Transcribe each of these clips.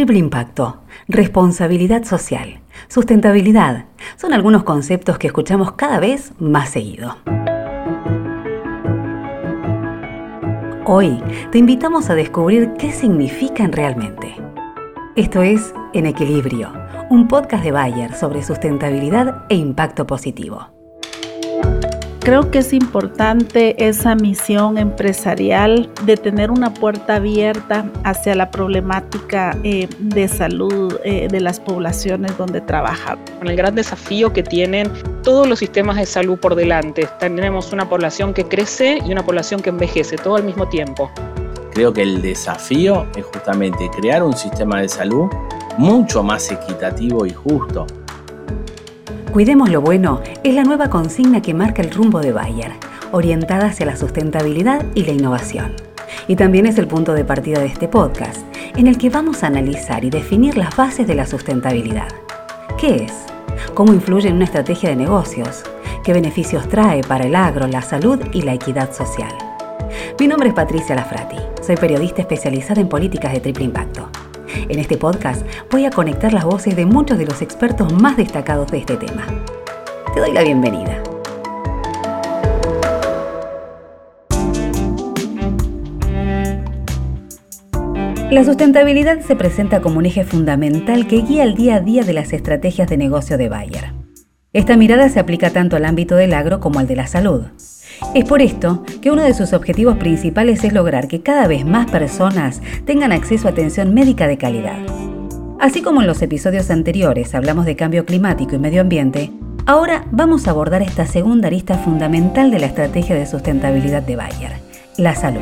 Triple impacto, responsabilidad social, sustentabilidad, son algunos conceptos que escuchamos cada vez más seguido. Hoy te invitamos a descubrir qué significan realmente. Esto es En Equilibrio, un podcast de Bayer sobre sustentabilidad e impacto positivo. Creo que es importante esa misión empresarial de tener una puerta abierta hacia la problemática eh, de salud eh, de las poblaciones donde trabaja. Con el gran desafío que tienen todos los sistemas de salud por delante. Tenemos una población que crece y una población que envejece todo al mismo tiempo. Creo que el desafío es justamente crear un sistema de salud mucho más equitativo y justo Cuidemos lo bueno es la nueva consigna que marca el rumbo de Bayer, orientada hacia la sustentabilidad y la innovación. Y también es el punto de partida de este podcast, en el que vamos a analizar y definir las bases de la sustentabilidad. ¿Qué es? ¿Cómo influye en una estrategia de negocios? ¿Qué beneficios trae para el agro, la salud y la equidad social? Mi nombre es Patricia Lafrati, soy periodista especializada en políticas de triple impacto. En este podcast voy a conectar las voces de muchos de los expertos más destacados de este tema. Te doy la bienvenida. La sustentabilidad se presenta como un eje fundamental que guía el día a día de las estrategias de negocio de Bayer. Esta mirada se aplica tanto al ámbito del agro como al de la salud. Es por esto que uno de sus objetivos principales es lograr que cada vez más personas tengan acceso a atención médica de calidad. Así como en los episodios anteriores hablamos de cambio climático y medio ambiente, ahora vamos a abordar esta segunda arista fundamental de la estrategia de sustentabilidad de Bayer, la salud.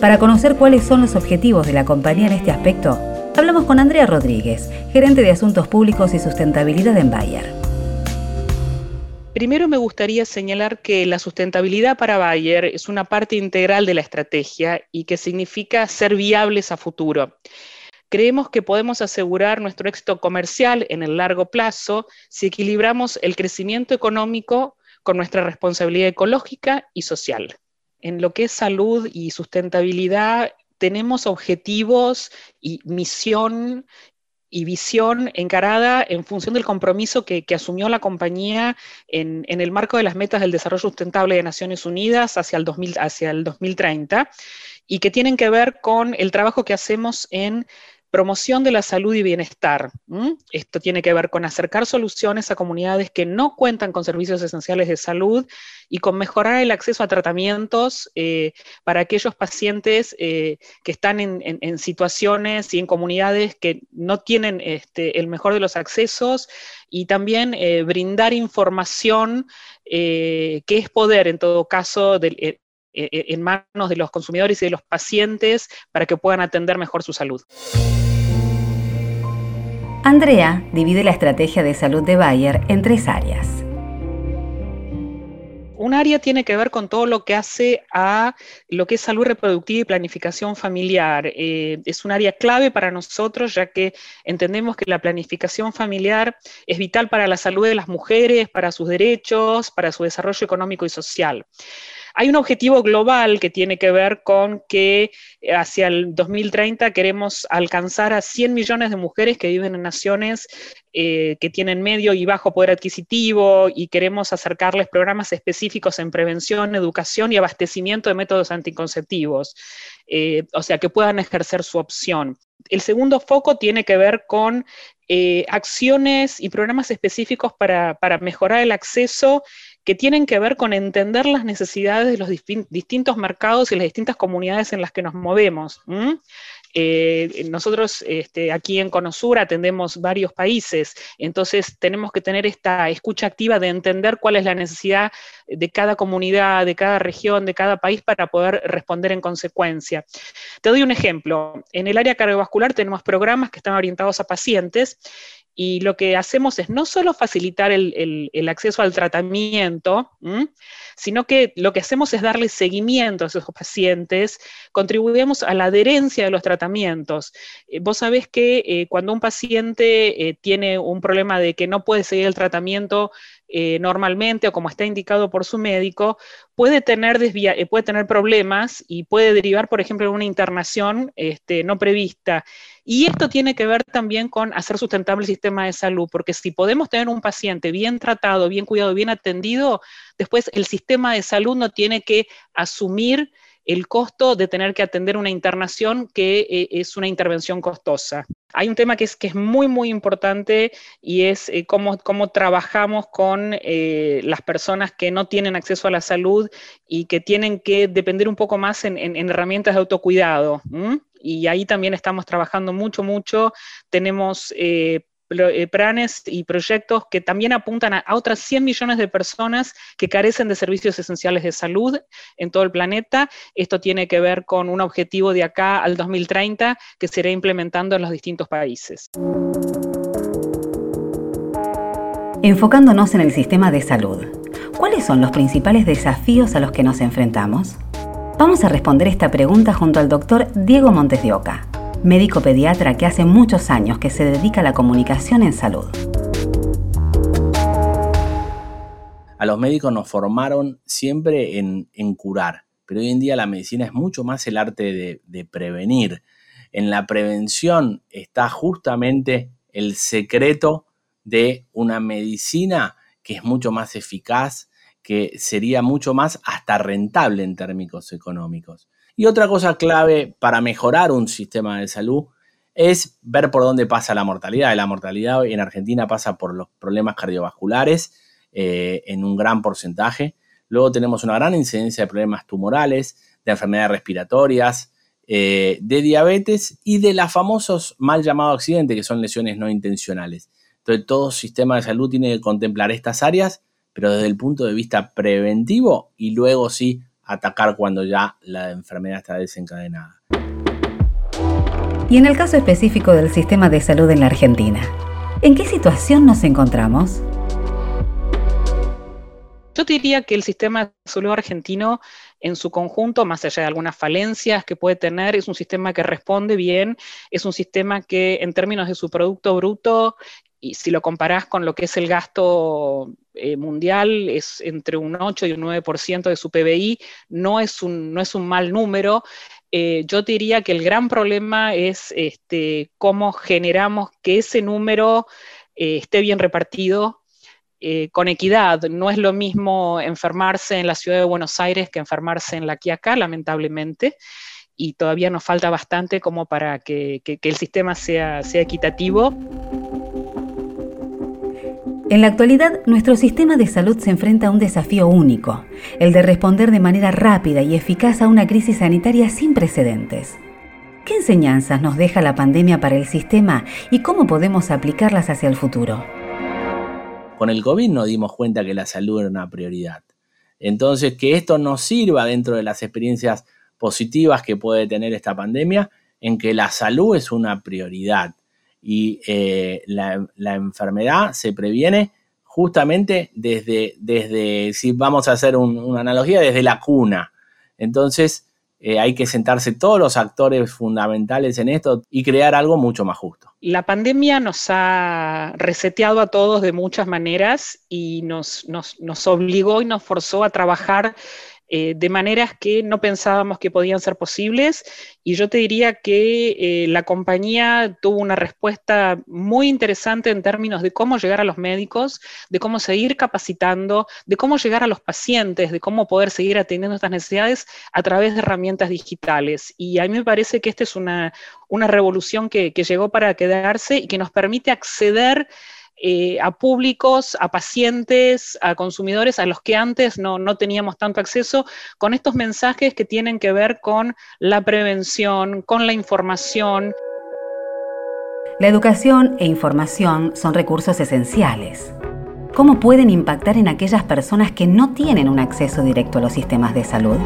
Para conocer cuáles son los objetivos de la compañía en este aspecto, hablamos con Andrea Rodríguez, gerente de Asuntos Públicos y Sustentabilidad en Bayer. Primero me gustaría señalar que la sustentabilidad para Bayer es una parte integral de la estrategia y que significa ser viables a futuro. Creemos que podemos asegurar nuestro éxito comercial en el largo plazo si equilibramos el crecimiento económico con nuestra responsabilidad ecológica y social. En lo que es salud y sustentabilidad, tenemos objetivos y misión y visión encarada en función del compromiso que, asumió la compañía en, el marco de las metas del desarrollo sustentable de Naciones Unidas hacia el, 2000, hacia el 2030 y que tienen que ver con el trabajo que hacemos en Promoción de la salud y bienestar. Esto tiene que ver con acercar soluciones a comunidades que no cuentan con servicios esenciales de salud y con mejorar el acceso a tratamientos eh, para aquellos pacientes eh, que están en, situaciones y en comunidades que no tienen este, el mejor de los accesos y también eh, brindar información que es poder en todo caso en manos de los consumidores y de los pacientes para que puedan atender mejor su salud. Andrea divide la estrategia de salud de Bayer en tres áreas. Un área tiene que ver con todo lo que hace a lo que es salud reproductiva y planificación familiar. Eh, es un área clave para nosotros, ya que entendemos que la planificación familiar es vital para la salud de las mujeres, para sus derechos, para su desarrollo económico y social. Hay un objetivo global que tiene que ver con que eh, hacia el 2030 queremos alcanzar a 100 millones de mujeres que viven en naciones eh, que tienen medio y bajo poder adquisitivo y queremos acercarles programas específicos en prevención, educación y abastecimiento de métodos anticonceptivos, eh, o sea, que puedan ejercer su opción. El segundo foco tiene que ver con acciones y programas específicos para, para mejorar el acceso que tienen que ver con entender las necesidades de los distintos mercados y las distintas comunidades en las que nos movemos. Eh, nosotros este, aquí en Conosur atendemos varios países, entonces tenemos que tener esta escucha activa de entender cuál es la necesidad de cada comunidad, de cada región, de cada país para poder responder en consecuencia. Te doy un ejemplo. En el área cardiovascular tenemos programas que están orientados a pacientes y lo que hacemos es no solo facilitar el, acceso al tratamiento, sino que lo que hacemos es darle seguimiento a esos pacientes, contribuimos a la adherencia de los tratamientos. Eh, vos sabés que eh, cuando un paciente eh, tiene un problema de que no puede seguir el tratamiento normalmente o como está indicado por su médico, puede tener, puede tener problemas y puede derivar, por ejemplo, en una internación este, no prevista. Y esto tiene que ver también con hacer sustentable el sistema de salud, porque si podemos tener un paciente bien tratado, bien cuidado, bien atendido, después el sistema de salud no tiene que asumir el costo de tener que atender una internación que eh, es una intervención costosa. Hay un tema que es, que es muy, muy importante y es eh, cómo, trabajamos con eh, las personas que no tienen acceso a la salud y que tienen que depender un poco más en, herramientas de autocuidado. Y ahí también estamos trabajando mucho, mucho. Tenemos eh, planes y proyectos que también apuntan a, otras 100 millones de personas que carecen de servicios esenciales de salud en todo el planeta. Esto tiene que ver con un objetivo de acá al 2030 que se irá implementando en los distintos países. Enfocándonos en el sistema de salud, ¿cuáles son los principales desafíos a los que nos enfrentamos? Vamos a responder esta pregunta junto al doctor Diego Montes de Oca, médico pediatra que hace muchos años que se dedica a la comunicación en salud. A los médicos nos formaron siempre en, curar, pero hoy en día la medicina es mucho más el arte de, de prevenir. En la prevención está justamente el secreto de una medicina que es mucho más eficaz, que sería mucho más hasta rentable en términos económicos. Y otra cosa clave para mejorar un sistema de salud es ver por dónde pasa la mortalidad. La mortalidad en Argentina pasa por los problemas cardiovasculares eh, en un gran porcentaje. Luego tenemos una gran incidencia de problemas tumorales, de enfermedades respiratorias, eh, de diabetes y de los famosos mal llamados accidentes, que son lesiones no intencionales. Entonces, todo sistema de salud tiene que contemplar estas áreas, pero desde el punto de vista preventivo y luego sí atacar cuando ya la enfermedad está desencadenada. Y en el caso específico del sistema de salud en la Argentina, ¿en qué situación nos encontramos? Yo diría que el sistema de salud argentino en su conjunto, más allá de algunas falencias que puede tener, es un sistema que responde bien, es un sistema que en términos de su Producto Bruto, y si lo comparás con lo que es el gasto eh, mundial, es entre un 8 y un 9% de su PBI, no es un, no es un mal número. Eh, yo diría que el gran problema es este, cómo generamos que ese número eh, esté bien repartido con equidad. No es lo mismo enfermarse en la ciudad de Buenos Aires que enfermarse en la Quiaca, lamentablemente, y todavía nos falta bastante como para que, que el sistema sea, sea equitativo. En la actualidad, nuestro sistema de salud se enfrenta a un desafío único, el de responder de manera rápida y eficaz a una crisis sanitaria sin precedentes. ¿Qué enseñanzas nos deja la pandemia para el sistema y cómo podemos aplicarlas hacia el futuro? Con el COVID nos dimos cuenta que la salud era una prioridad. Entonces, que esto nos sirva dentro de las experiencias positivas que puede tener esta pandemia, en que la salud es una prioridad y eh, la, enfermedad se previene justamente desde, desde si vamos a hacer una analogía, desde la cuna. Entonces eh, hay que sentarse todos los actores fundamentales en esto y crear algo mucho más justo. La pandemia nos ha reseteado a todos de muchas maneras y nos, nos, nos obligó y nos forzó a trabajar eh, de maneras que no pensábamos que podían ser posibles. Y yo te diría que eh, la compañía tuvo una respuesta muy interesante en términos de cómo llegar a los médicos, de cómo seguir capacitando, de cómo llegar a los pacientes, de cómo poder seguir atendiendo estas necesidades a través de herramientas digitales. Y a mí me parece que esta es una, revolución que, que llegó para quedarse y que nos permite acceder eh, a públicos, a pacientes, a consumidores a los que antes no, no, teníamos tanto acceso, con estos mensajes que tienen que ver con la prevención, con la información. La educación e información son recursos esenciales. ¿Cómo pueden impactar en aquellas personas que no tienen un acceso directo a los sistemas de salud?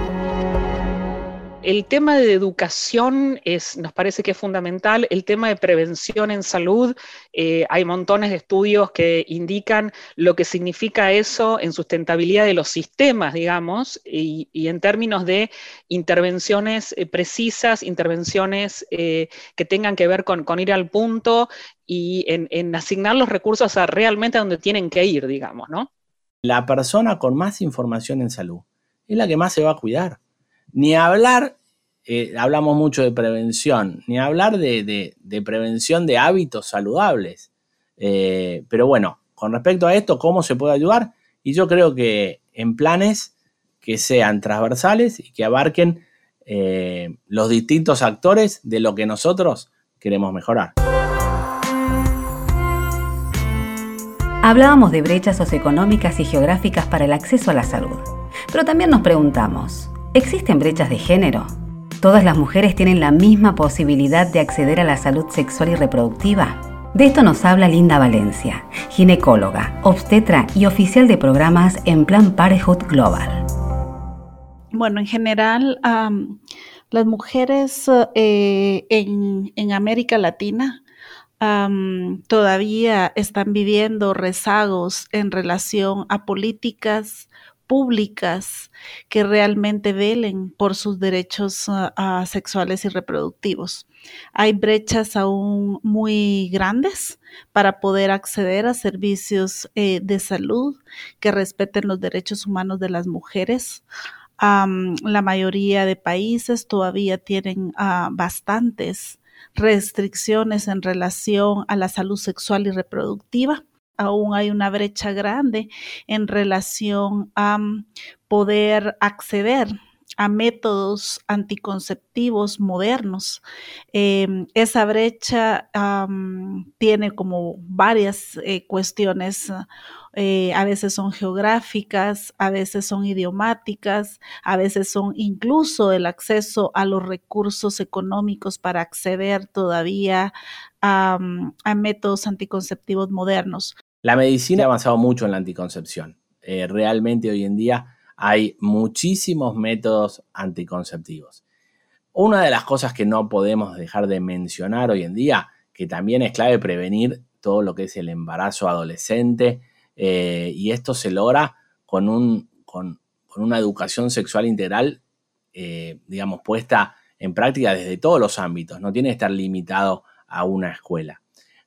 El tema de educación nos parece que es fundamental. El tema de prevención en salud, eh, hay montones de estudios que indican lo que significa eso en sustentabilidad de los sistemas, digamos, y, en términos de intervenciones eh, precisas, intervenciones eh, que tengan que ver con, ir al punto y en, asignar los recursos a realmente a donde tienen que ir, digamos, ¿no? La persona con más información en salud es la que más se va a cuidar ni hablar eh, hablamos mucho de prevención, ni hablar de, prevención de hábitos saludables. Eh, pero bueno, con respecto a esto, ¿cómo se puede ayudar? Y yo creo que en planes que sean transversales y que abarquen eh, los distintos actores de lo que nosotros queremos mejorar. Hablábamos de brechas socioeconómicas y geográficas para el acceso a la salud, pero también nos preguntamos, ¿existen brechas de género? ¿Todas las mujeres tienen la misma posibilidad de acceder a la salud sexual y reproductiva? De esto nos habla Linda Valencia, ginecóloga, obstetra y oficial de programas en Plan Parenthood Global. Bueno, en general, las mujeres eh, en, América Latina todavía están viviendo rezagos en relación a políticas públicas que realmente velen por sus derechos ah, sexuales y reproductivos. Hay brechas aún muy grandes para poder acceder a servicios eh, de salud que respeten los derechos humanos de las mujeres. la mayoría de países todavía tienen ah, bastantes restricciones en relación a la salud sexual y reproductiva aún hay una brecha grande en relación a mm, poder acceder a métodos anticonceptivos modernos. Em, esa brecha tiene como varias eh, cuestiones. Eh, a veces son geográficas, a veces son idiomáticas, a veces son incluso el acceso a los recursos económicos para acceder todavía a, mm, a métodos anticonceptivos modernos. La medicina ha avanzado mucho en la anticoncepción. Eh, realmente hoy en día hay muchísimos métodos anticonceptivos. Una de las cosas que no podemos dejar de mencionar hoy en día, que también es clave prevenir todo lo que es el embarazo adolescente, eh, y esto se logra con, un, con, una educación sexual integral, eh, digamos, puesta en práctica desde todos los ámbitos, no tiene que estar limitado a una escuela.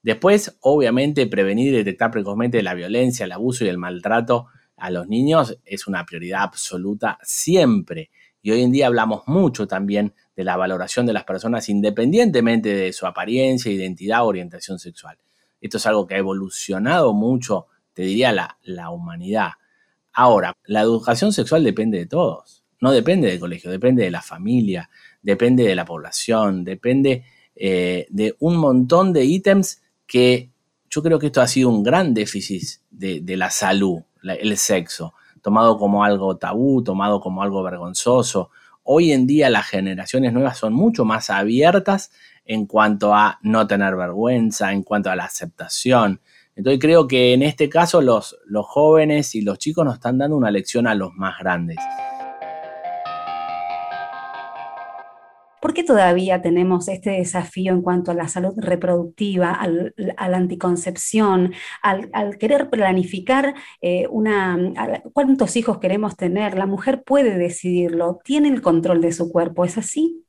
Después, obviamente, prevenir y detectar precozmente la violencia, el abuso y el maltrato a los niños es una prioridad absoluta siempre. Y hoy en día hablamos mucho también de la valoración de las personas independientemente de su apariencia, identidad o orientación sexual. Esto es algo que ha evolucionado mucho, te diría, la, la humanidad. Ahora, la educación sexual depende de todos. No depende del colegio, depende de la familia, depende de la población, depende eh, de un montón de ítems que yo creo que esto ha sido un gran déficit de, la salud, el sexo, tomado como algo tabú, tomado como algo vergonzoso. Hoy en día las generaciones nuevas son mucho más abiertas en cuanto a no tener vergüenza, en cuanto a la aceptación. Entonces creo que en este caso los, los jóvenes y los chicos nos están dando una lección a los más grandes. ¿Por qué todavía tenemos este desafío en cuanto a la salud reproductiva, a la anticoncepción, al, querer planificar eh, una, cuántos hijos queremos tener? La mujer puede decidirlo, tiene el control de su cuerpo, ¿es así?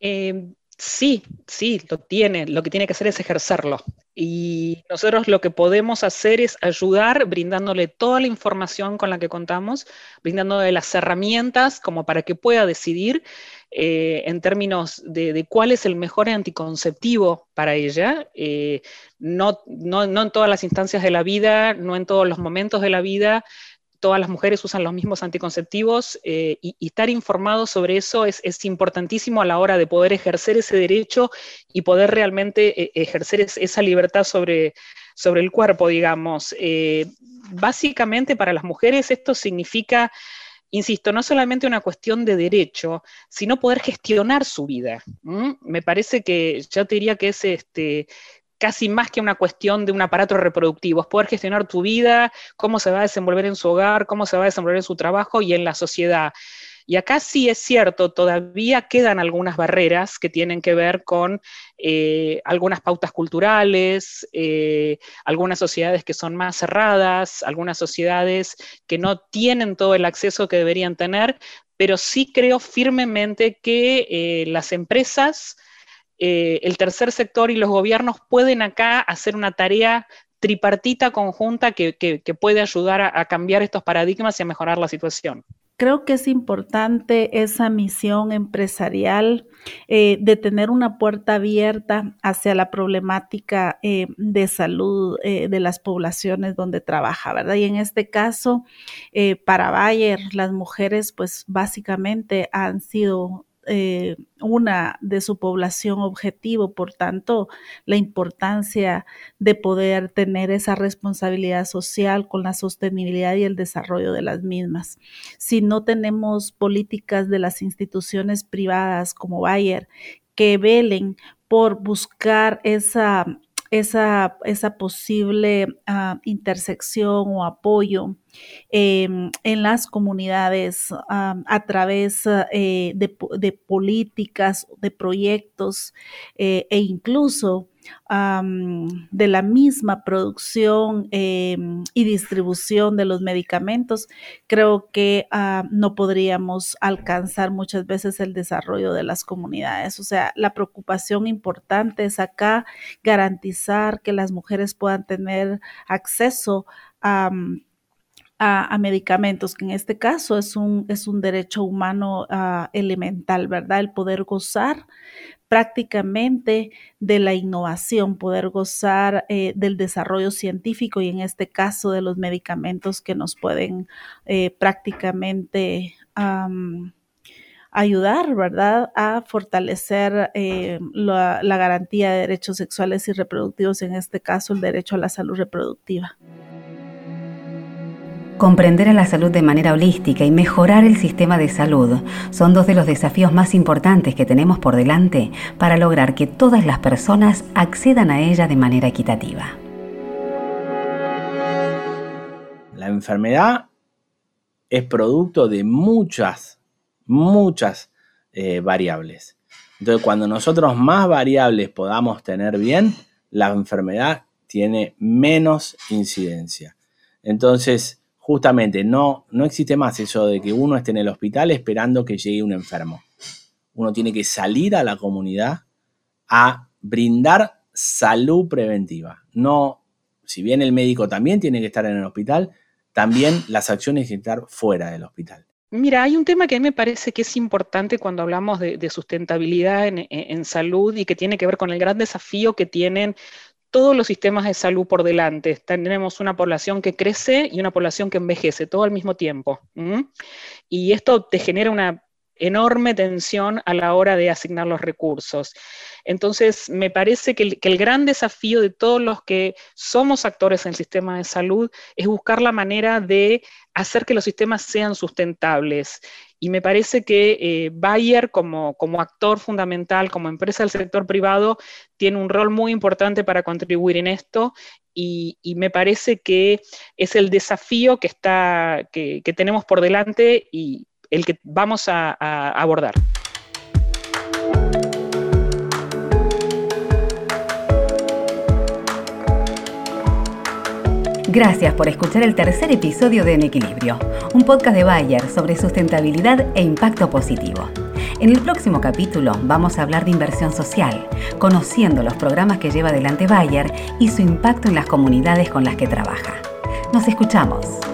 Em, sí, sí, lo tiene. Lo que tiene que hacer es ejercerlo. Y nosotros lo que podemos hacer es ayudar brindándole toda la información con la que contamos, brindándole las herramientas como para que pueda decidir eh, en términos de, cuál es el mejor anticonceptivo para ella. Eh, no, no, no en todas las instancias de la vida, no en todos los momentos de la vida, todas las mujeres usan los mismos anticonceptivos eh, y, estar informado sobre eso es, importantísimo a la hora de poder ejercer ese derecho y poder realmente ejercer esa libertad sobre, sobre el cuerpo, digamos. básicamente para las mujeres esto significa insisto, no solamente una cuestión de derecho, sino poder gestionar su vida. Me parece que yo te diría que es este, casi más que una cuestión de un aparato reproductivo, es poder gestionar tu vida, cómo se va a desenvolver en su hogar, cómo se va a desenvolver en su trabajo y en la sociedad. Y acá sí es cierto, todavía quedan algunas barreras que tienen que ver con eh, algunas pautas culturales, eh, algunas sociedades que son más cerradas, algunas sociedades que no tienen todo el acceso que deberían tener, pero sí creo firmemente que eh, las empresas, el tercer sector y los gobiernos pueden acá hacer una tarea tripartita conjunta que, puede ayudar a cambiar estos paradigmas y a mejorar la situación. creo que es importante esa misión empresarial eh, de tener una puerta abierta hacia la problemática eh, de salud eh, de las poblaciones donde trabaja, ¿verdad? Y en este caso, para Bayer, las mujeres pues básicamente han sido eh, una de su población objetivo, por tanto, la importancia de poder tener esa responsabilidad social con la sostenibilidad y el desarrollo de las mismas. Si no tenemos políticas de las instituciones privadas como Bayer que velen por buscar esa esa, esa posible ah, intersección o apoyo em, en las comunidades ah, a través eh, de, políticas, de proyectos eh, e incluso de la misma producción em, y distribución de los medicamentos, creo que ah, no podríamos alcanzar muchas veces el desarrollo de las comunidades. O sea, la preocupación importante es acá garantizar que las mujeres puedan tener acceso a... medicamentos, que en este caso es un, es un derecho humano ah, elemental, ¿verdad? El poder gozar prácticamente de la innovación, poder gozar eh, del desarrollo científico y en este caso de los medicamentos que nos pueden eh, prácticamente ayudar, ¿verdad?, a fortalecer eh, la garantía de derechos sexuales y reproductivos, en este caso el derecho a la salud reproductiva. Comprender a la salud de manera holística y mejorar el sistema de salud son dos de los desafíos más importantes que tenemos por delante para lograr que todas las personas accedan a ella de manera equitativa. La enfermedad es producto de muchas, muchas eh, variables. Entonces, cuando nosotros más variables podamos tener bien, la enfermedad tiene menos incidencia. Entonces, justamente no, no existe más eso de que uno esté en el hospital esperando que llegue un enfermo. Uno tiene que salir a la comunidad a brindar salud preventiva. No, si bien el médico también tiene que estar en el hospital, también las acciones tienen que estar fuera del hospital. Mira, hay un tema que a mí me parece que es importante cuando hablamos de, sustentabilidad en, salud y que tiene que ver con el gran desafío que tienen todos los sistemas de salud por delante. Tenemos una población que crece y una población que envejece, todo al mismo tiempo. Y esto te genera una enorme tensión a la hora de asignar los recursos. Entonces, me parece que el, gran desafío de todos los que somos actores en el sistema de salud es buscar la manera de hacer que los sistemas sean sustentables. Y me parece que eh, Bayer, como, como actor fundamental, como empresa del sector privado, tiene un rol muy importante para contribuir en esto y, me parece que es el desafío que, está, que, tenemos por delante y el que vamos a abordar. Gracias por escuchar el tercer episodio de En Equilibrio, un podcast de Bayer sobre sustentabilidad e impacto positivo. En el próximo capítulo vamos a hablar de inversión social, conociendo los programas que lleva adelante Bayer y su impacto en las comunidades con las que trabaja. Nos escuchamos.